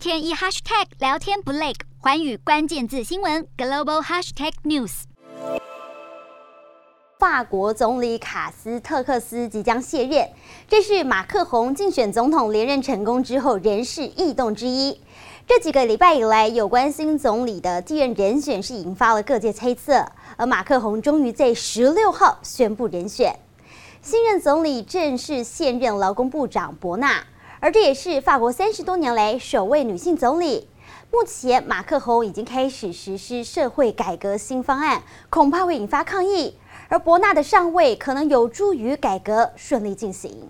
天一 hashtag 聊天不累，寰宇关键字新闻 global hashtag news。法国总理卡斯特克斯即将卸任，这是马克宏竞选总统连任成功之后人事异动之一。这几个礼拜以来，有关新总理的继任人选是引发了各界猜测，而马克宏终于在十六号宣布人选，新任总理正是现任劳工部长伯纳，而这也是法国三十多年来首位女性总理。目前，马克宏已经开始实施社会改革新方案，恐怕会引发抗议。而伯纳的上位可能有助于改革顺利进行。